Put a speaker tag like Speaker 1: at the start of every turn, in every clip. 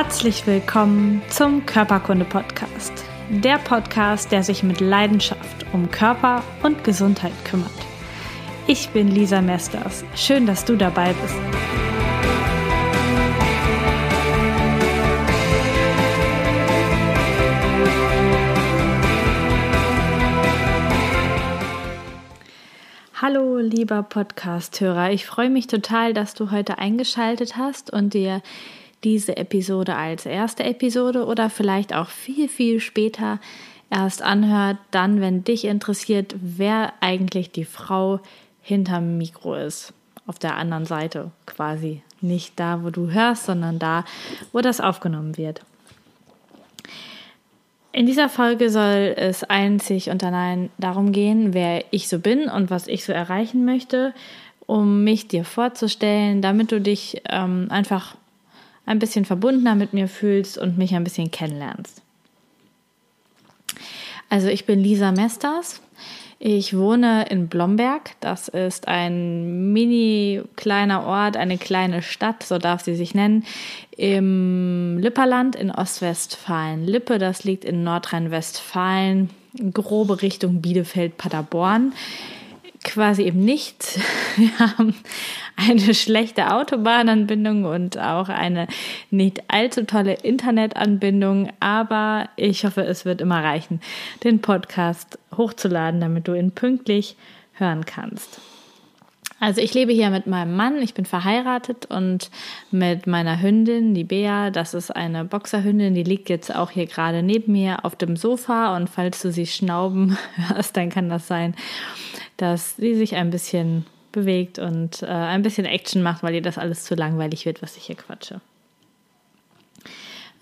Speaker 1: Herzlich willkommen zum Körperkunde Podcast. Der Podcast, der sich mit Leidenschaft um Körper und Gesundheit kümmert. Ich bin Lisa Mesters. Schön, dass du dabei bist. Hallo, lieber Podcast-Hörer. Ich freue mich total, dass du heute eingeschaltet hast und dir diese Episode als erste Episode oder vielleicht auch viel, viel später erst anhört, dann, wenn dich interessiert, wer eigentlich die Frau hinterm Mikro ist. Auf der anderen Seite quasi. Nicht da, wo du hörst, sondern da, wo das aufgenommen wird. In dieser Folge soll es einzig und allein darum gehen, wer ich so bin und was ich so erreichen möchte, um mich dir vorzustellen, damit du dich ähm, einfach ein bisschen verbundener mit mir fühlst und mich ein bisschen kennenlernst. Also ich bin Lisa Mesters. Ich wohne in Blomberg. Das ist ein mini kleiner Ort, eine kleine Stadt, so darf sie sich nennen, im Lipperland in Ostwestfalen. Lippe, das liegt in Nordrhein-Westfalen, grobe Richtung Bielefeld-Paderborn. Quasi eben nichts. Wir haben eine schlechte Autobahnanbindung und auch eine nicht allzu tolle Internetanbindung, aber ich hoffe, es wird immer reichen, den Podcast hochzuladen, damit du ihn pünktlich hören kannst. Also ich lebe hier mit meinem Mann, ich bin verheiratet und mit meiner Hündin, die Bea, das ist eine Boxerhündin, die liegt jetzt auch hier gerade neben mir auf dem Sofa und falls du sie schnauben hörst, dann kann das sein, dass sie sich ein bisschen bewegt und äh, ein bisschen Action macht, weil ihr das alles zu langweilig wird, was ich hier quatsche.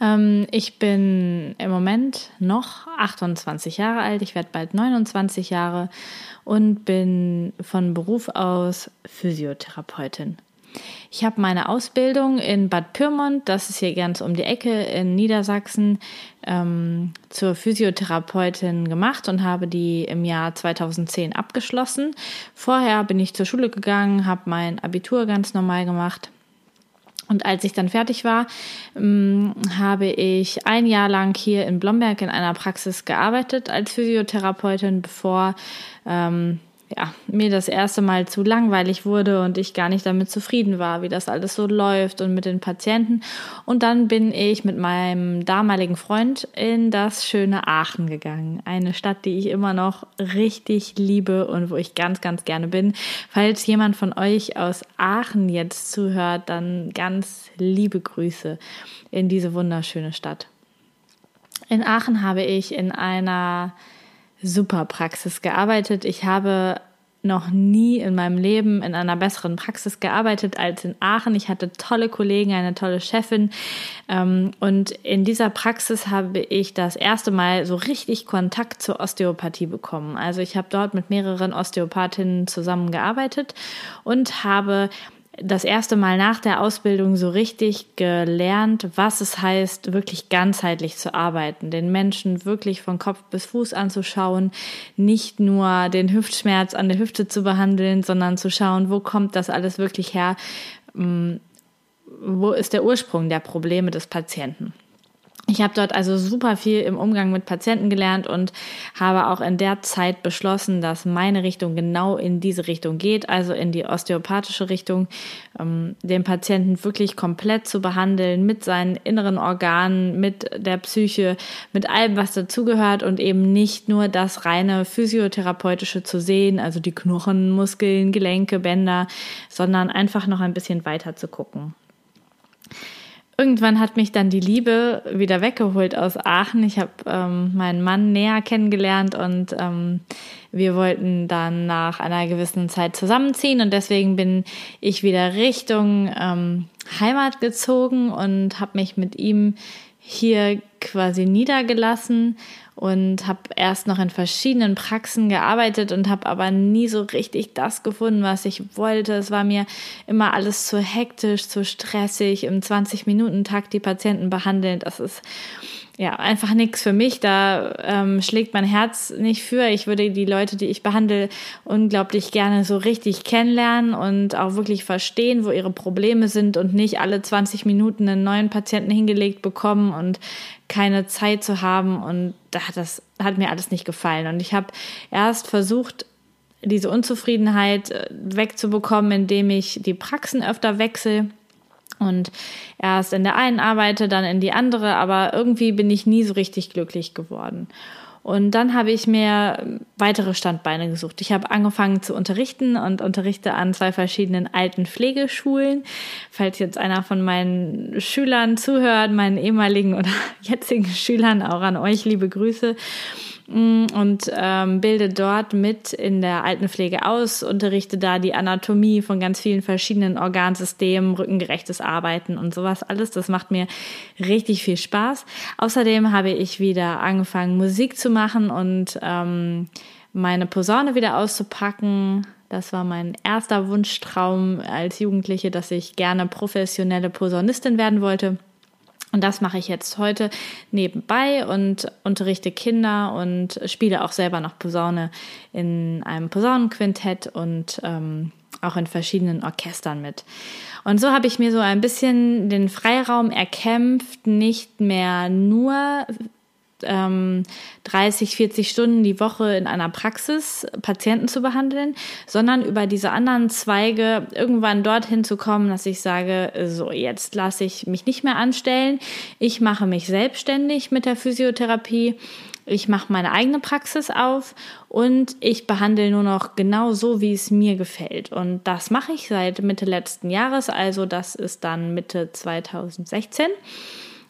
Speaker 1: Ähm, ich bin im Moment noch 28 Jahre alt, ich werde bald 29 Jahre und bin von Beruf aus Physiotherapeutin. Ich habe meine Ausbildung in Bad Pyrmont, das ist hier ganz um die Ecke in Niedersachsen, ähm, zur Physiotherapeutin gemacht und habe die im Jahr 2010 abgeschlossen. Vorher bin ich zur Schule gegangen, habe mein Abitur ganz normal gemacht. Und als ich dann fertig war, ähm, habe ich ein Jahr lang hier in Blomberg in einer Praxis gearbeitet als Physiotherapeutin, bevor ähm, ja, mir das erste Mal zu langweilig wurde und ich gar nicht damit zufrieden war, wie das alles so läuft und mit den Patienten. Und dann bin ich mit meinem damaligen Freund in das schöne Aachen gegangen. Eine Stadt, die ich immer noch richtig liebe und wo ich ganz, ganz gerne bin. Falls jemand von euch aus Aachen jetzt zuhört, dann ganz liebe Grüße in diese wunderschöne Stadt. In Aachen habe ich in einer super Praxis gearbeitet. Ich habe noch nie in meinem Leben in einer besseren Praxis gearbeitet als in Aachen. Ich hatte tolle Kollegen, eine tolle Chefin. Ähm, und in dieser Praxis habe ich das erste Mal so richtig Kontakt zur Osteopathie bekommen. Also ich habe dort mit mehreren Osteopathinnen zusammengearbeitet und habe das erste Mal nach der Ausbildung so richtig gelernt, was es heißt, wirklich ganzheitlich zu arbeiten, den Menschen wirklich von Kopf bis Fuß anzuschauen, nicht nur den Hüftschmerz an der Hüfte zu behandeln, sondern zu schauen, wo kommt das alles wirklich her, mm, wo ist der Ursprung der Probleme des Patienten. Ich habe dort also super viel im Umgang mit Patienten gelernt und habe auch in der Zeit beschlossen, dass meine Richtung genau in diese Richtung geht, also in die osteopathische Richtung, ähm, den Patienten wirklich komplett zu behandeln mit seinen inneren Organen, mit der Psyche, mit allem, was dazugehört und eben nicht nur das reine physiotherapeutische zu sehen, also die Knochen, Muskeln, Gelenke, Bänder, sondern einfach noch ein bisschen weiter zu gucken irgendwann hat mich dann die Liebe wieder weggeholt aus Aachen. Ich habe ähm, meinen Mann näher kennengelernt und ähm, wir wollten dann nach einer gewissen Zeit zusammenziehen und deswegen bin ich wieder Richtung ähm, Heimat gezogen und habe mich mit ihm hier quasi niedergelassen und habe erst noch in verschiedenen Praxen gearbeitet und habe aber nie so richtig das gefunden, was ich wollte. Es war mir immer alles zu hektisch, zu stressig, im 20-Minuten-Takt die Patienten behandeln. Das ist ja, einfach nichts für mich. Da ähm, schlägt mein Herz nicht für. Ich würde die Leute, die ich behandle, unglaublich gerne so richtig kennenlernen und auch wirklich verstehen, wo ihre Probleme sind und nicht alle 20 Minuten einen neuen Patienten hingelegt bekommen und keine Zeit zu haben. Und da hat das hat mir alles nicht gefallen. Und ich habe erst versucht, diese Unzufriedenheit äh, wegzubekommen, indem ich die Praxen öfter wechsle und erst in der einen arbeite, dann in die andere, aber irgendwie bin ich nie so richtig glücklich geworden. Und dann habe ich mir weitere Standbeine gesucht. Ich habe angefangen zu unterrichten und unterrichte an zwei verschiedenen alten Pflegeschulen. Falls jetzt einer von meinen Schülern zuhört, meinen ehemaligen oder jetzigen Schülern, auch an euch liebe Grüße. Mm, und ähm, bilde dort mit in der Altenpflege aus, unterrichte da die Anatomie von ganz vielen verschiedenen Organsystemen, rückengerechtes Arbeiten und sowas alles. Das macht mir richtig viel Spaß. Außerdem habe ich wieder angefangen, Musik zu machen und ähm, meine Posaune wieder auszupacken. Das war mein erster Wunschtraum als Jugendliche, dass ich gerne professionelle Posaunistin werden wollte. Und das mache ich jetzt heute nebenbei und unterrichte Kinder und spiele auch selber noch Posaune in einem Posaunenquintett und ähm, auch in verschiedenen Orchestern mit. Und so habe ich mir so ein bisschen den Freiraum erkämpft, nicht mehr nur ähm, 30, 40 Stunden die Woche in einer Praxis Patienten zu behandeln, sondern über diese anderen Zweige irgendwann dorthin zu kommen, dass ich sage, so jetzt lasse ich mich nicht mehr anstellen, ich mache mich selbstständig mit der Physiotherapie, ich mache meine eigene Praxis auf und ich behandle nur noch genau so, wie es mir gefällt. Und das mache ich seit Mitte letzten Jahres, also das ist dann Mitte 2016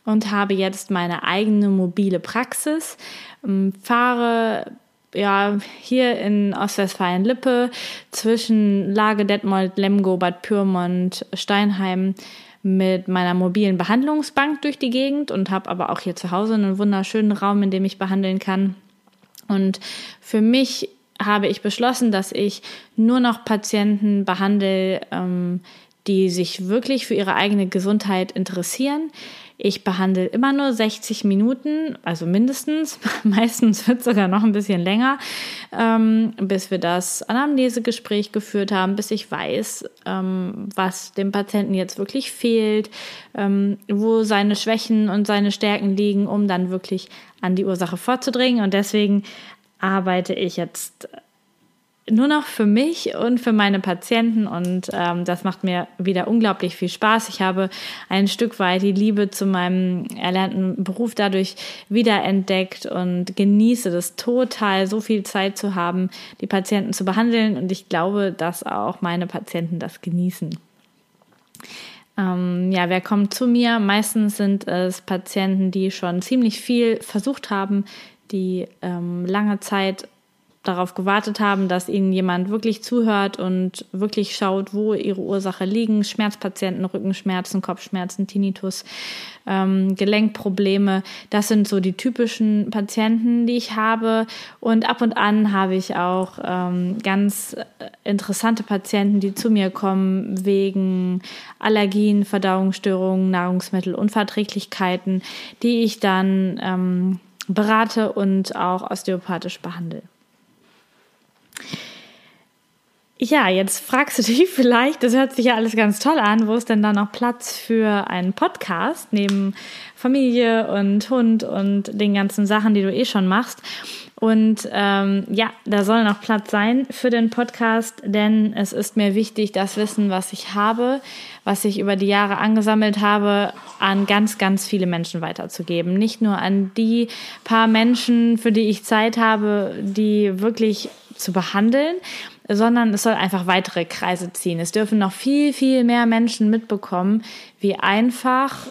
Speaker 1: und habe jetzt meine eigene mobile Praxis, ähm, fahre ja, hier in Ostwestfalen-Lippe zwischen Lage Detmold, Lemgo, Bad Pyrmont, Steinheim mit meiner mobilen Behandlungsbank durch die Gegend und habe aber auch hier zu Hause einen wunderschönen Raum, in dem ich behandeln kann. Und für mich habe ich beschlossen, dass ich nur noch Patienten behandle, ähm, die sich wirklich für ihre eigene Gesundheit interessieren, ich behandle immer nur 60 Minuten, also mindestens. Meistens wird es sogar noch ein bisschen länger, ähm, bis wir das Anamnesegespräch geführt haben, bis ich weiß, ähm, was dem Patienten jetzt wirklich fehlt, ähm, wo seine Schwächen und seine Stärken liegen, um dann wirklich an die Ursache vorzudringen. Und deswegen arbeite ich jetzt nur noch für mich und für meine Patienten und ähm, das macht mir wieder unglaublich viel Spaß. Ich habe ein Stück weit die Liebe zu meinem erlernten Beruf dadurch wiederentdeckt und genieße das total, so viel Zeit zu haben, die Patienten zu behandeln und ich glaube, dass auch meine Patienten das genießen. Ähm, ja, wer kommt zu mir? Meistens sind es Patienten, die schon ziemlich viel versucht haben, die ähm, lange Zeit darauf gewartet haben, dass ihnen jemand wirklich zuhört und wirklich schaut, wo ihre Ursache liegen. Schmerzpatienten, Rückenschmerzen, Kopfschmerzen, Tinnitus, ähm, Gelenkprobleme. Das sind so die typischen Patienten, die ich habe. Und ab und an habe ich auch ähm, ganz interessante Patienten, die zu mir kommen wegen Allergien, Verdauungsstörungen, Nahrungsmittelunverträglichkeiten, die ich dann ähm, berate und auch osteopathisch behandle. Ja, jetzt fragst du dich vielleicht, das hört sich ja alles ganz toll an, wo ist denn da noch Platz für einen Podcast neben Familie und Hund und den ganzen Sachen, die du eh schon machst? Und ähm, ja, da soll noch Platz sein für den Podcast, denn es ist mir wichtig, das Wissen, was ich habe, was ich über die Jahre angesammelt habe, an ganz, ganz viele Menschen weiterzugeben. Nicht nur an die paar Menschen, für die ich Zeit habe, die wirklich zu behandeln, sondern es soll einfach weitere Kreise ziehen. Es dürfen noch viel, viel mehr Menschen mitbekommen, wie einfach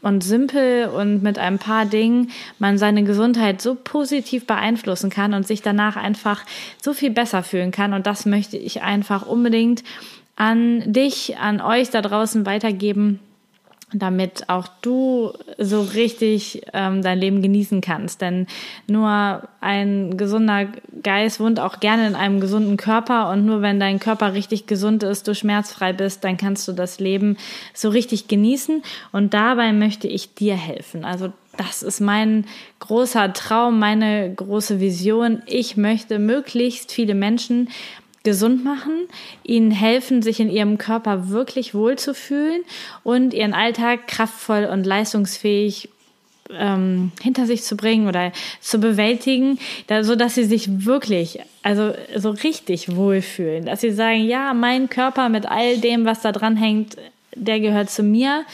Speaker 1: und simpel und mit ein paar Dingen man seine Gesundheit so positiv beeinflussen kann und sich danach einfach so viel besser fühlen kann. Und das möchte ich einfach unbedingt an dich, an euch da draußen weitergeben damit auch du so richtig ähm, dein Leben genießen kannst. Denn nur ein gesunder Geist wohnt auch gerne in einem gesunden Körper und nur wenn dein Körper richtig gesund ist, du schmerzfrei bist, dann kannst du das Leben so richtig genießen und dabei möchte ich dir helfen. Also das ist mein großer Traum, meine große Vision. Ich möchte möglichst viele Menschen gesund machen, ihnen helfen, sich in ihrem Körper wirklich wohlzufühlen und ihren Alltag kraftvoll und leistungsfähig ähm, hinter sich zu bringen oder zu bewältigen, da, so sie sich wirklich, also so richtig wohlfühlen, dass sie sagen, ja, mein Körper mit all dem, was da dran hängt, der gehört zu mir.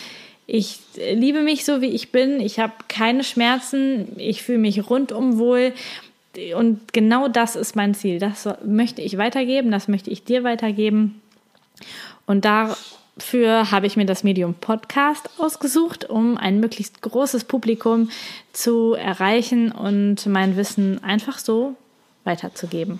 Speaker 1: Ich liebe mich so, wie ich bin. Ich habe keine Schmerzen. Ich fühle mich rundum wohl. Und genau das ist mein Ziel. Das möchte ich weitergeben. Das möchte ich dir weitergeben. Und dafür habe ich mir das Medium Podcast ausgesucht, um ein möglichst großes Publikum zu erreichen und mein Wissen einfach so weiterzugeben.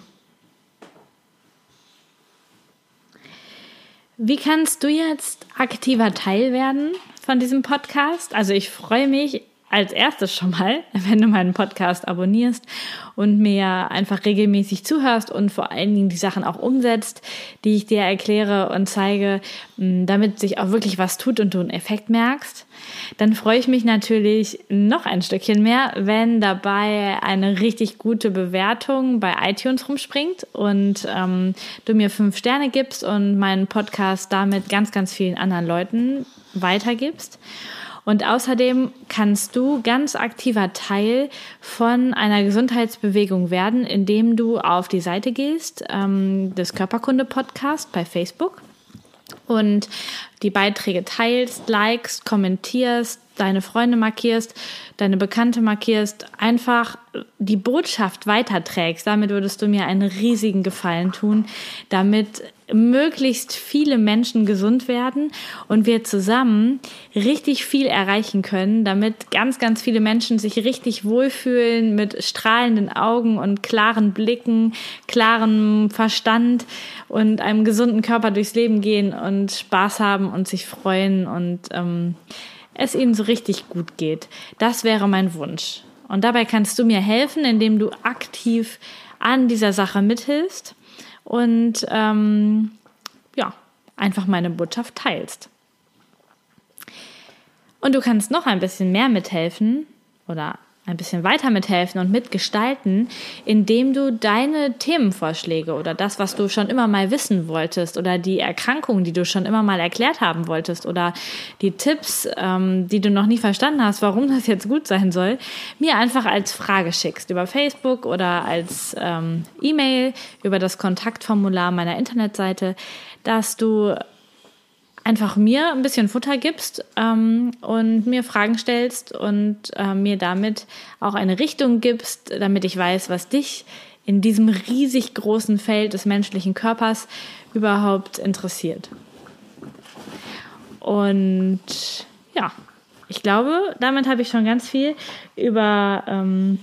Speaker 1: Wie kannst du jetzt aktiver Teil werden von diesem Podcast? Also ich freue mich als erstes schon mal, wenn du meinen Podcast abonnierst und mir einfach regelmäßig zuhörst und vor allen Dingen die Sachen auch umsetzt, die ich dir erkläre und zeige, damit sich auch wirklich was tut und du einen Effekt merkst, dann freue ich mich natürlich noch ein Stückchen mehr, wenn dabei eine richtig gute Bewertung bei iTunes rumspringt und ähm, du mir fünf Sterne gibst und meinen Podcast damit ganz, ganz vielen anderen Leuten weitergibst. Und außerdem kannst du ganz aktiver Teil von einer Gesundheitsbewegung werden, indem du auf die Seite gehst ähm, des Körperkunde-Podcast bei Facebook und die Beiträge teilst, likest, kommentierst, deine Freunde markierst, deine Bekannte markierst, einfach die Botschaft weiterträgst. Damit würdest du mir einen riesigen Gefallen tun, damit möglichst viele Menschen gesund werden und wir zusammen richtig viel erreichen können, damit ganz, ganz viele Menschen sich richtig wohlfühlen mit strahlenden Augen und klaren Blicken, klarem Verstand und einem gesunden Körper durchs Leben gehen und Spaß haben und sich freuen und ähm, es ihnen so richtig gut geht. Das wäre mein Wunsch. Und dabei kannst du mir helfen, indem du aktiv an dieser Sache mithilfst und ähm, ja, einfach meine Botschaft teilst. Und du kannst noch ein bisschen mehr mithelfen oder ein bisschen weiter mithelfen und mitgestalten, indem du deine Themenvorschläge oder das, was du schon immer mal wissen wolltest oder die Erkrankungen, die du schon immer mal erklärt haben wolltest oder die Tipps, ähm, die du noch nie verstanden hast, warum das jetzt gut sein soll, mir einfach als Frage schickst über Facebook oder als ähm, E-Mail über das Kontaktformular meiner Internetseite, dass du einfach mir ein bisschen Futter gibst ähm, und mir Fragen stellst und äh, mir damit auch eine Richtung gibst, damit ich weiß, was dich in diesem riesig großen Feld des menschlichen Körpers überhaupt interessiert. Und ja, ich glaube, damit habe ich schon ganz viel über, ähm,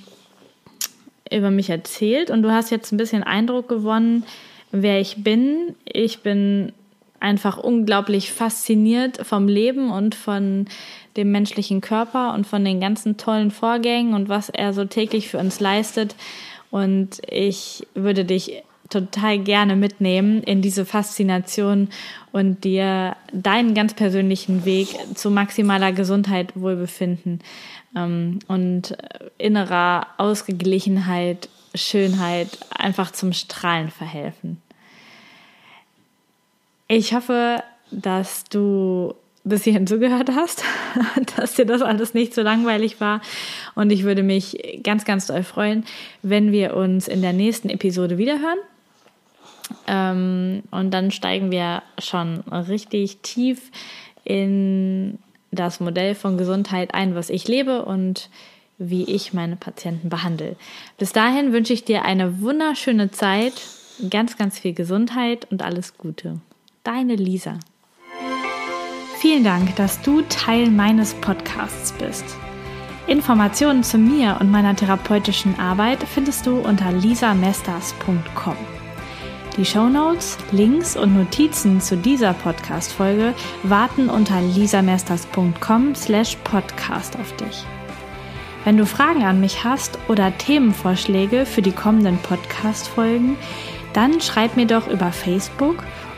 Speaker 1: über mich erzählt und du hast jetzt ein bisschen Eindruck gewonnen, wer ich bin. Ich bin einfach unglaublich fasziniert vom Leben und von dem menschlichen Körper und von den ganzen tollen Vorgängen und was er so täglich für uns leistet. Und ich würde dich total gerne mitnehmen in diese Faszination und dir deinen ganz persönlichen Weg zu maximaler Gesundheit, Wohlbefinden ähm, und innerer Ausgeglichenheit, Schönheit einfach zum Strahlen verhelfen. Ich hoffe, dass du bis hierhin zugehört hast, dass dir das alles nicht so langweilig war. Und ich würde mich ganz, ganz doll freuen, wenn wir uns in der nächsten Episode wiederhören. Ähm, und dann steigen wir schon richtig tief in das Modell von Gesundheit ein, was ich lebe und wie ich meine Patienten behandle. Bis dahin wünsche ich dir eine wunderschöne Zeit, ganz, ganz viel Gesundheit und alles Gute. Deine Lisa. Vielen Dank, dass du Teil meines Podcasts bist. Informationen zu mir und meiner therapeutischen Arbeit findest du unter lisamesters.com. Die Shownotes, Links und Notizen zu dieser Podcast-Folge warten unter lisamesters.com slash podcast auf dich. Wenn du Fragen an mich hast oder Themenvorschläge für die kommenden Podcast-Folgen, dann schreib mir doch über Facebook